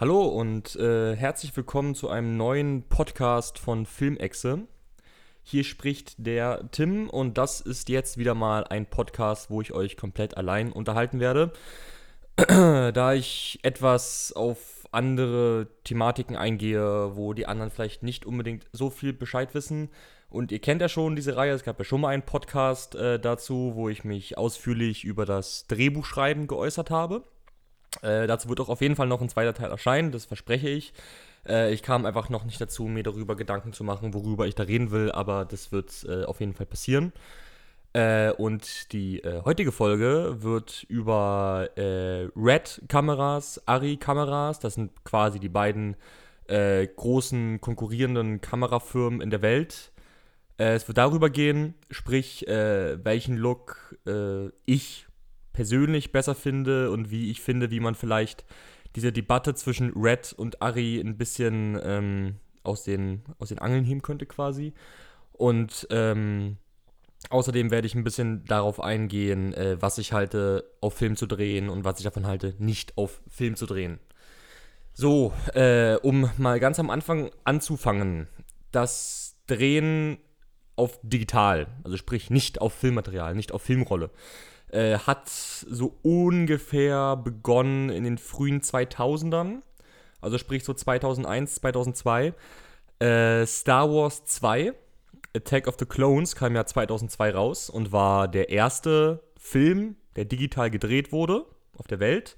Hallo und äh, herzlich willkommen zu einem neuen Podcast von Filmexe. Hier spricht der Tim und das ist jetzt wieder mal ein Podcast, wo ich euch komplett allein unterhalten werde. da ich etwas auf andere Thematiken eingehe, wo die anderen vielleicht nicht unbedingt so viel Bescheid wissen. Und ihr kennt ja schon diese Reihe, es gab ja schon mal einen Podcast äh, dazu, wo ich mich ausführlich über das Drehbuchschreiben geäußert habe. Äh, dazu wird auch auf jeden Fall noch ein zweiter Teil erscheinen, das verspreche ich. Äh, ich kam einfach noch nicht dazu, mir darüber Gedanken zu machen, worüber ich da reden will, aber das wird äh, auf jeden Fall passieren. Äh, und die äh, heutige Folge wird über äh, Red-Kameras, Ari-Kameras, das sind quasi die beiden großen konkurrierenden Kamerafirmen in der Welt. es wird darüber gehen, sprich, welchen Look ich persönlich besser finde und wie ich finde, wie man vielleicht diese Debatte zwischen Red und Ari ein bisschen ähm, aus, den, aus den Angeln heben könnte quasi. Und ähm, außerdem werde ich ein bisschen darauf eingehen, äh, was ich halte, auf Film zu drehen und was ich davon halte, nicht auf Film zu drehen. So, äh, um mal ganz am Anfang anzufangen. Das Drehen auf digital, also sprich nicht auf Filmmaterial, nicht auf Filmrolle, äh, hat so ungefähr begonnen in den frühen 2000ern. Also sprich so 2001, 2002. Äh, Star Wars 2, Attack of the Clones, kam ja 2002 raus und war der erste Film, der digital gedreht wurde auf der Welt,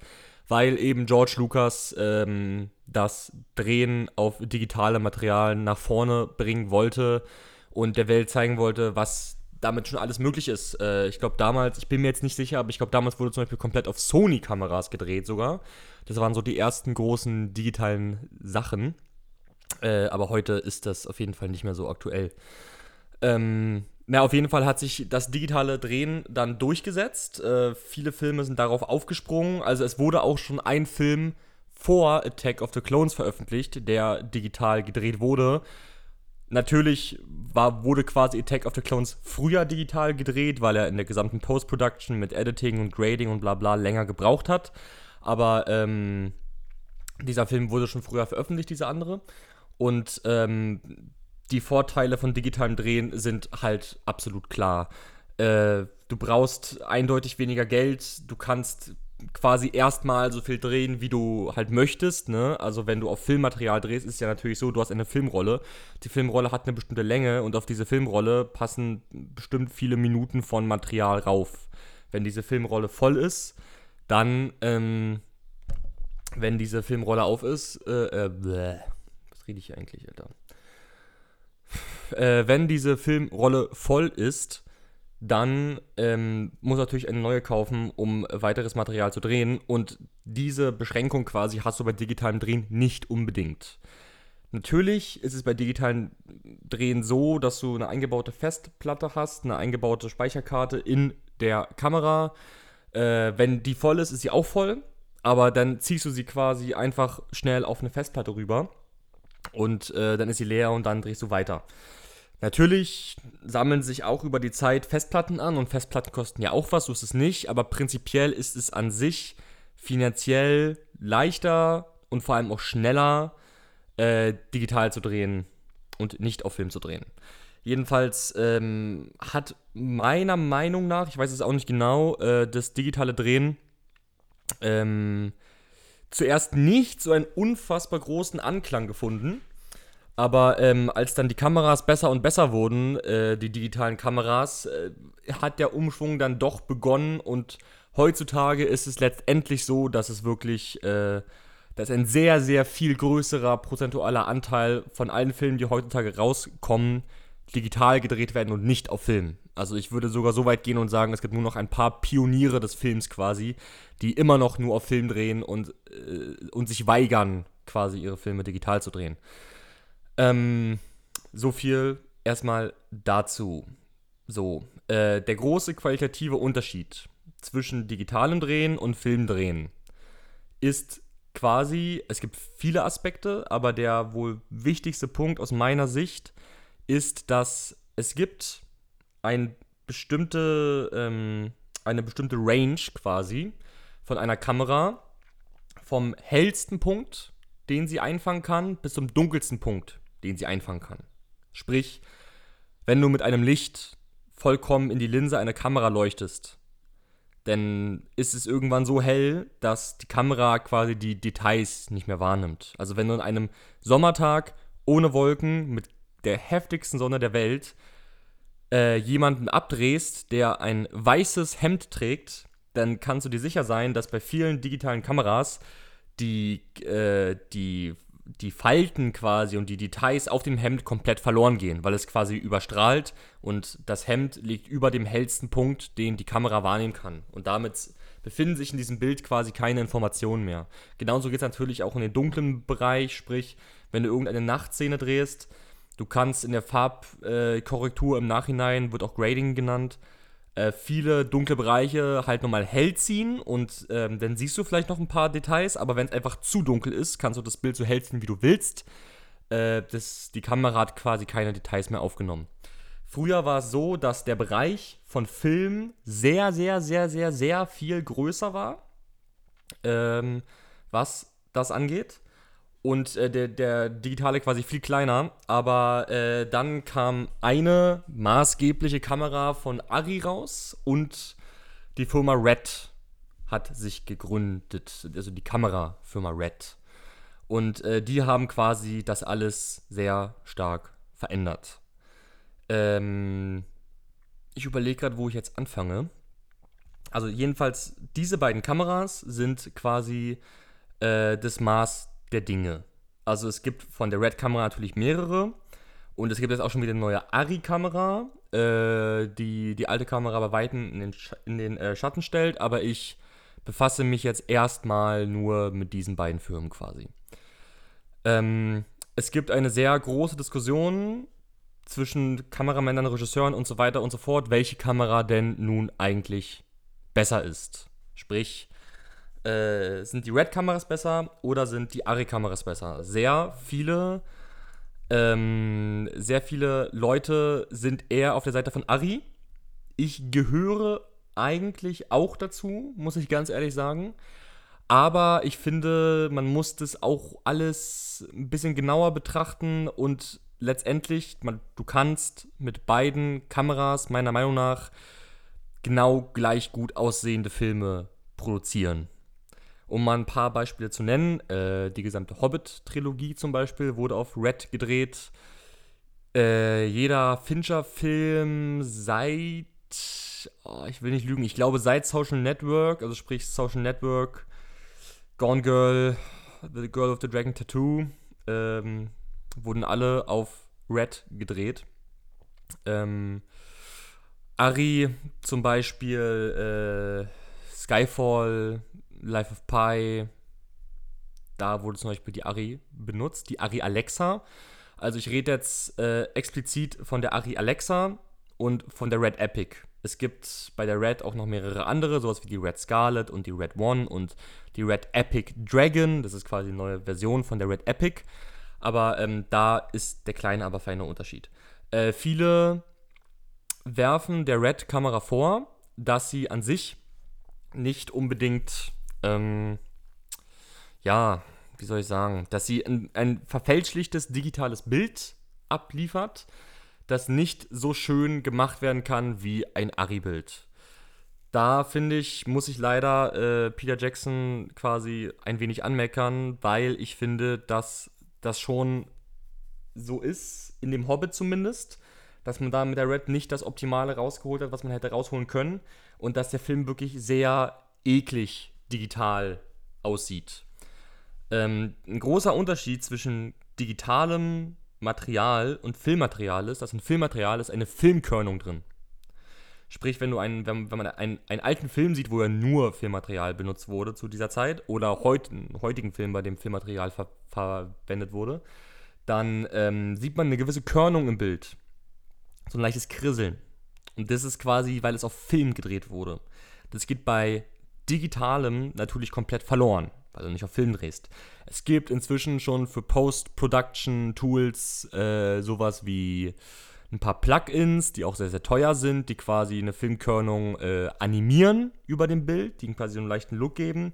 weil eben George Lucas ähm, das Drehen auf digitale Materialien nach vorne bringen wollte und der Welt zeigen wollte, was damit schon alles möglich ist. Äh, ich glaube damals, ich bin mir jetzt nicht sicher, aber ich glaube damals wurde zum Beispiel komplett auf Sony-Kameras gedreht sogar. Das waren so die ersten großen digitalen Sachen. Äh, aber heute ist das auf jeden Fall nicht mehr so aktuell. Ähm, na, auf jeden Fall hat sich das digitale Drehen dann durchgesetzt. Äh, viele Filme sind darauf aufgesprungen. Also es wurde auch schon ein Film vor Attack of the Clones veröffentlicht, der digital gedreht wurde. Natürlich war, wurde quasi Attack of the Clones früher digital gedreht, weil er in der gesamten Post-Production mit Editing und Grading und bla bla länger gebraucht hat. Aber ähm, dieser Film wurde schon früher veröffentlicht, dieser andere. Und ähm, die Vorteile von digitalem Drehen sind halt absolut klar. Äh, du brauchst eindeutig weniger Geld, du kannst quasi erstmal so viel drehen, wie du halt möchtest. Ne? Also wenn du auf Filmmaterial drehst, ist ja natürlich so, du hast eine Filmrolle. Die Filmrolle hat eine bestimmte Länge und auf diese Filmrolle passen bestimmt viele Minuten von Material rauf. Wenn diese Filmrolle voll ist, dann, ähm, wenn diese Filmrolle auf ist, äh, äh, bläh. was rede ich eigentlich, Alter? Äh, wenn diese Filmrolle voll ist, dann ähm, muss natürlich eine neue kaufen, um weiteres Material zu drehen. Und diese Beschränkung quasi hast du bei digitalem Drehen nicht unbedingt. Natürlich ist es bei digitalen Drehen so, dass du eine eingebaute Festplatte hast, eine eingebaute Speicherkarte in der Kamera. Äh, wenn die voll ist, ist sie auch voll. Aber dann ziehst du sie quasi einfach schnell auf eine Festplatte rüber. Und äh, dann ist sie leer und dann drehst du weiter. Natürlich sammeln sich auch über die Zeit Festplatten an und Festplatten kosten ja auch was, so ist es nicht, aber prinzipiell ist es an sich finanziell leichter und vor allem auch schneller äh, digital zu drehen und nicht auf Film zu drehen. Jedenfalls ähm, hat meiner Meinung nach, ich weiß es auch nicht genau, äh, das digitale Drehen ähm, zuerst nicht so einen unfassbar großen Anklang gefunden aber ähm, als dann die Kameras besser und besser wurden, äh, die digitalen Kameras, äh, hat der Umschwung dann doch begonnen und heutzutage ist es letztendlich so, dass es wirklich, äh, dass ein sehr, sehr viel größerer prozentualer Anteil von allen Filmen, die heutzutage rauskommen, digital gedreht werden und nicht auf Film. Also ich würde sogar so weit gehen und sagen, es gibt nur noch ein paar Pioniere des Films quasi, die immer noch nur auf Film drehen und, äh, und sich weigern, quasi ihre Filme digital zu drehen. Ähm, so viel erstmal dazu. So, äh, der große qualitative Unterschied zwischen digitalem Drehen und Filmdrehen ist quasi, es gibt viele Aspekte, aber der wohl wichtigste Punkt aus meiner Sicht ist, dass es gibt ein bestimmte, ähm, eine bestimmte Range quasi von einer Kamera vom hellsten Punkt den sie einfangen kann, bis zum dunkelsten Punkt, den sie einfangen kann. Sprich, wenn du mit einem Licht vollkommen in die Linse einer Kamera leuchtest, dann ist es irgendwann so hell, dass die Kamera quasi die Details nicht mehr wahrnimmt. Also wenn du an einem Sommertag ohne Wolken mit der heftigsten Sonne der Welt äh, jemanden abdrehst, der ein weißes Hemd trägt, dann kannst du dir sicher sein, dass bei vielen digitalen Kameras die, äh, die, die Falten quasi und die Details auf dem Hemd komplett verloren gehen, weil es quasi überstrahlt und das Hemd liegt über dem hellsten Punkt, den die Kamera wahrnehmen kann. Und damit befinden sich in diesem Bild quasi keine Informationen mehr. Genauso geht es natürlich auch in den dunklen Bereich, sprich, wenn du irgendeine Nachtszene drehst, du kannst in der Farbkorrektur äh, im Nachhinein, wird auch Grading genannt, äh, viele dunkle Bereiche halt nochmal hell ziehen und ähm, dann siehst du vielleicht noch ein paar Details, aber wenn es einfach zu dunkel ist, kannst du das Bild so hell ziehen, wie du willst. Äh, das, die Kamera hat quasi keine Details mehr aufgenommen. Früher war es so, dass der Bereich von Film sehr, sehr, sehr, sehr, sehr viel größer war, ähm, was das angeht und äh, der, der digitale quasi viel kleiner. Aber äh, dann kam eine maßgebliche Kamera von Ari raus und die Firma Red hat sich gegründet, also die Kamerafirma Red. Und äh, die haben quasi das alles sehr stark verändert. Ähm, ich überlege gerade, wo ich jetzt anfange. Also jedenfalls, diese beiden Kameras sind quasi äh, das Maß der Dinge. Also es gibt von der Red-Kamera natürlich mehrere. Und es gibt jetzt auch schon wieder eine neue Ari-Kamera, äh, die die alte Kamera bei Weitem in den, Sch in den äh, Schatten stellt. Aber ich befasse mich jetzt erstmal nur mit diesen beiden Firmen quasi. Ähm, es gibt eine sehr große Diskussion zwischen Kameramännern, Regisseuren und so weiter und so fort, welche Kamera denn nun eigentlich besser ist. Sprich, äh, sind die Red-Kameras besser oder sind die Ari-Kameras besser? Sehr viele, ähm, sehr viele Leute sind eher auf der Seite von Ari. Ich gehöre eigentlich auch dazu, muss ich ganz ehrlich sagen. Aber ich finde, man muss das auch alles ein bisschen genauer betrachten und letztendlich, man, du kannst mit beiden Kameras meiner Meinung nach genau gleich gut aussehende Filme produzieren. Um mal ein paar Beispiele zu nennen, äh, die gesamte Hobbit-Trilogie zum Beispiel wurde auf Red gedreht. Äh, jeder Fincher-Film seit, oh, ich will nicht lügen, ich glaube seit Social Network, also sprich Social Network, Gone Girl, The Girl of the Dragon Tattoo, ähm, wurden alle auf Red gedreht. Ähm, Ari zum Beispiel, äh, Skyfall, Life of Pi, da wurde zum Beispiel die Ari benutzt, die Ari Alexa. Also ich rede jetzt äh, explizit von der Ari Alexa und von der Red Epic. Es gibt bei der Red auch noch mehrere andere, sowas wie die Red Scarlet und die Red One und die Red Epic Dragon. Das ist quasi eine neue Version von der Red Epic. Aber ähm, da ist der kleine, aber feine Unterschied. Äh, viele werfen der Red-Kamera vor, dass sie an sich nicht unbedingt ähm, ja, wie soll ich sagen, dass sie ein, ein verfälschlichtes digitales Bild abliefert, das nicht so schön gemacht werden kann wie ein Ari-Bild. Da finde ich, muss ich leider äh, Peter Jackson quasi ein wenig anmeckern, weil ich finde, dass das schon so ist, in dem Hobbit zumindest, dass man da mit der Red nicht das Optimale rausgeholt hat, was man hätte rausholen können und dass der Film wirklich sehr eklig digital aussieht. Ähm, ein großer Unterschied zwischen digitalem Material und Filmmaterial ist, dass in Filmmaterial ist eine Filmkörnung drin. Sprich, wenn du einen, wenn, wenn man einen, einen alten Film sieht, wo ja nur Filmmaterial benutzt wurde zu dieser Zeit, oder heut, einen heutigen Film, bei dem Filmmaterial ver verwendet wurde, dann ähm, sieht man eine gewisse Körnung im Bild. So ein leichtes Krisseln. Und das ist quasi, weil es auf Film gedreht wurde. Das geht bei Digitalem natürlich komplett verloren, weil du nicht auf Film drehst. Es gibt inzwischen schon für Post-Production-Tools äh, sowas wie ein paar Plugins, die auch sehr, sehr teuer sind, die quasi eine Filmkörnung äh, animieren über dem Bild, die quasi so einen leichten Look geben.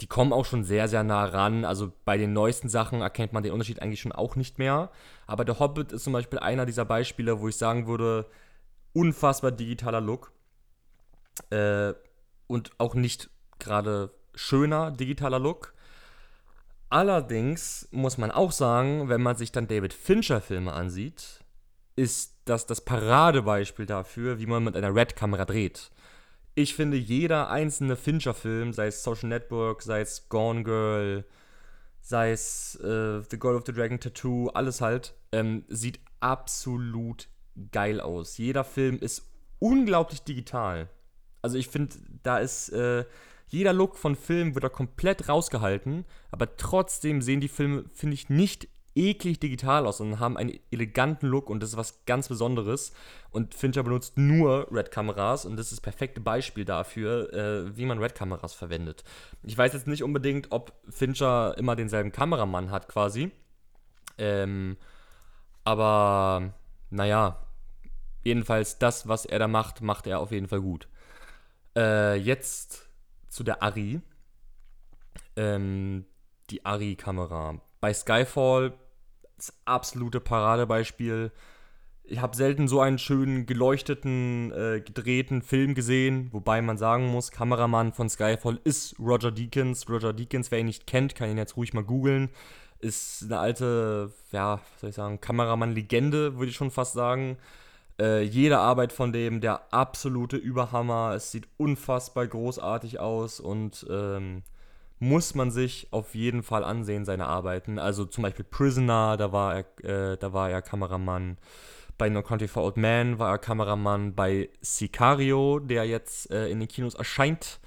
die kommen auch schon sehr, sehr nah ran. Also bei den neuesten Sachen erkennt man den Unterschied eigentlich schon auch nicht mehr. Aber der Hobbit ist zum Beispiel einer dieser Beispiele, wo ich sagen würde, unfassbar digitaler Look. Äh, und auch nicht gerade schöner digitaler Look. Allerdings muss man auch sagen, wenn man sich dann David Fincher-Filme ansieht, ist das das Paradebeispiel dafür, wie man mit einer Red-Kamera dreht. Ich finde, jeder einzelne Fincher-Film, sei es Social Network, sei es Gone Girl, sei es äh, The Girl of the Dragon Tattoo, alles halt, ähm, sieht absolut geil aus. Jeder Film ist unglaublich digital. Also ich finde, da ist äh, jeder Look von Film wird da komplett rausgehalten, aber trotzdem sehen die Filme, finde ich, nicht eklig digital aus, sondern haben einen eleganten Look und das ist was ganz Besonderes. Und Fincher benutzt nur Red-Kameras und das ist das perfekte Beispiel dafür, äh, wie man Red-Kameras verwendet. Ich weiß jetzt nicht unbedingt, ob Fincher immer denselben Kameramann hat quasi. Ähm, aber naja, jedenfalls das, was er da macht, macht er auf jeden Fall gut. Äh, jetzt zu der Ari. Ähm, die Ari-Kamera. Bei Skyfall das absolute Paradebeispiel. Ich habe selten so einen schönen, geleuchteten, äh, gedrehten Film gesehen, wobei man sagen muss, Kameramann von Skyfall ist Roger Deakins. Roger Deakins, wer ihn nicht kennt, kann ihn jetzt ruhig mal googeln. Ist eine alte, ja, was soll ich sagen, Kameramann-Legende, würde ich schon fast sagen. Äh, jede Arbeit von dem, der absolute Überhammer. Es sieht unfassbar großartig aus und ähm, muss man sich auf jeden Fall ansehen, seine Arbeiten. Also zum Beispiel Prisoner, da war er, äh, da war er Kameramann. Bei No Country for Old Men war er Kameramann. Bei Sicario, der jetzt äh, in den Kinos erscheint,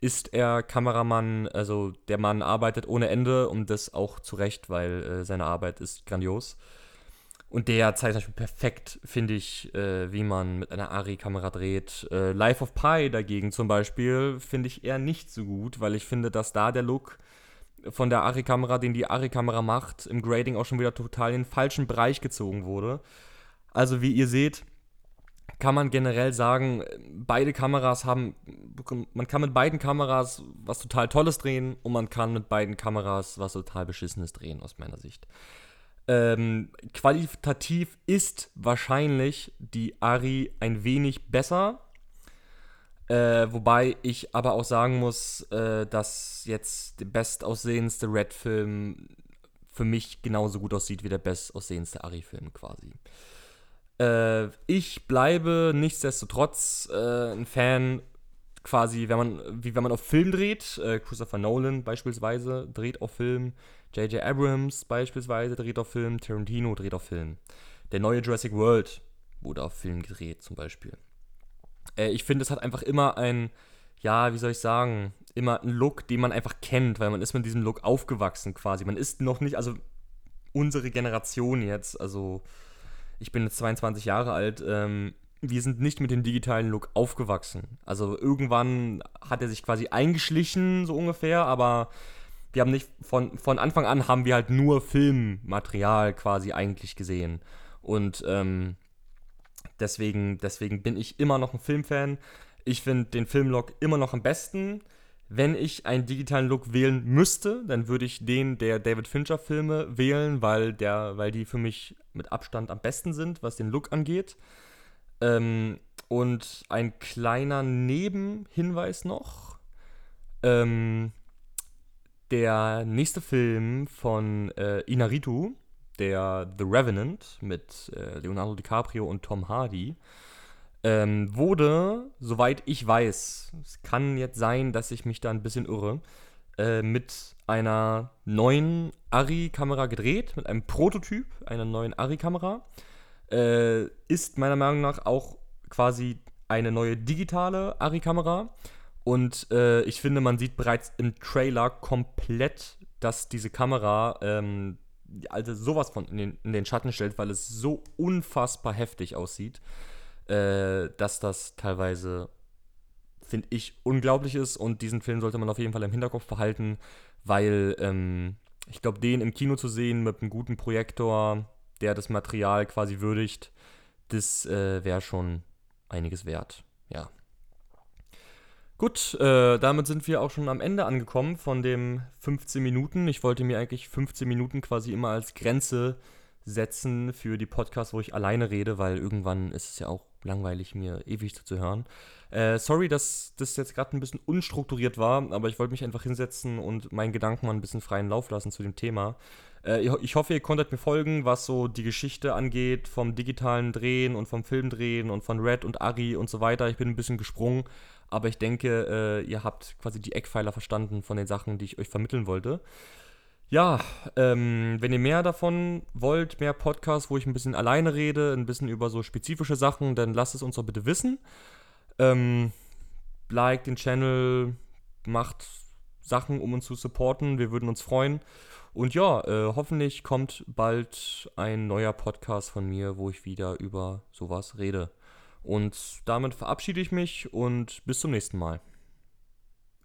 ist er Kameramann. Also der Mann arbeitet ohne Ende und das auch zu Recht, weil äh, seine Arbeit ist grandios. Und der zeigt zum Beispiel perfekt, finde ich, äh, wie man mit einer Ari-Kamera dreht. Äh, Life of Pi dagegen zum Beispiel finde ich eher nicht so gut, weil ich finde, dass da der Look von der Ari-Kamera, den die Ari-Kamera macht, im Grading auch schon wieder total in den falschen Bereich gezogen wurde. Also wie ihr seht, kann man generell sagen, beide Kameras haben, man kann mit beiden Kameras was total Tolles drehen und man kann mit beiden Kameras was total Beschissenes drehen, aus meiner Sicht. Ähm, qualitativ ist wahrscheinlich die Ari ein wenig besser. Äh, wobei ich aber auch sagen muss, äh, dass jetzt der bestaussehendste Red-Film für mich genauso gut aussieht wie der bestaussehendste Ari-Film quasi. Äh, ich bleibe nichtsdestotrotz äh, ein Fan quasi, wenn man, wie wenn man auf Film dreht. Äh, Christopher Nolan beispielsweise dreht auf Film. J.J. Abrams beispielsweise dreht auf Film, Tarantino dreht auf Film. Der neue Jurassic World wurde auf Film gedreht, zum Beispiel. Äh, ich finde, es hat einfach immer ein, ja, wie soll ich sagen, immer einen Look, den man einfach kennt, weil man ist mit diesem Look aufgewachsen quasi. Man ist noch nicht, also unsere Generation jetzt, also ich bin jetzt 22 Jahre alt, ähm, wir sind nicht mit dem digitalen Look aufgewachsen. Also irgendwann hat er sich quasi eingeschlichen, so ungefähr, aber wir haben nicht, von, von Anfang an haben wir halt nur Filmmaterial quasi eigentlich gesehen. Und ähm, deswegen, deswegen bin ich immer noch ein Filmfan. Ich finde den Filmlook immer noch am besten. Wenn ich einen digitalen Look wählen müsste, dann würde ich den der David Fincher Filme wählen, weil, der, weil die für mich mit Abstand am besten sind, was den Look angeht. Ähm, und ein kleiner Nebenhinweis noch. Ähm, der nächste Film von äh, Inaritu, der The Revenant mit äh, Leonardo DiCaprio und Tom Hardy, ähm, wurde, soweit ich weiß, es kann jetzt sein, dass ich mich da ein bisschen irre, äh, mit einer neuen Ari-Kamera gedreht, mit einem Prototyp einer neuen Ari-Kamera. Äh, ist meiner Meinung nach auch quasi eine neue digitale Ari-Kamera. Und äh, ich finde, man sieht bereits im Trailer komplett, dass diese Kamera ähm, also sowas von in den, in den, Schatten stellt, weil es so unfassbar heftig aussieht, äh, dass das teilweise, finde ich, unglaublich ist. Und diesen Film sollte man auf jeden Fall im Hinterkopf behalten, weil ähm, ich glaube, den im Kino zu sehen mit einem guten Projektor, der das Material quasi würdigt, das äh, wäre schon einiges wert. Ja. Gut, äh, damit sind wir auch schon am Ende angekommen von dem 15 Minuten. Ich wollte mir eigentlich 15 Minuten quasi immer als Grenze setzen für die Podcasts, wo ich alleine rede, weil irgendwann ist es ja auch langweilig, mir ewig zuzuhören. Äh, sorry, dass das jetzt gerade ein bisschen unstrukturiert war, aber ich wollte mich einfach hinsetzen und meinen Gedanken mal ein bisschen freien Lauf lassen zu dem Thema. Äh, ich hoffe, ihr konntet mir folgen, was so die Geschichte angeht, vom digitalen Drehen und vom Filmdrehen und von Red und Ari und so weiter. Ich bin ein bisschen gesprungen, aber ich denke, äh, ihr habt quasi die Eckpfeiler verstanden von den Sachen, die ich euch vermitteln wollte. Ja, ähm, wenn ihr mehr davon wollt, mehr Podcasts, wo ich ein bisschen alleine rede, ein bisschen über so spezifische Sachen, dann lasst es uns doch bitte wissen. Ähm, like den Channel, macht Sachen, um uns zu supporten. Wir würden uns freuen. Und ja, äh, hoffentlich kommt bald ein neuer Podcast von mir, wo ich wieder über sowas rede. Und damit verabschiede ich mich und bis zum nächsten Mal.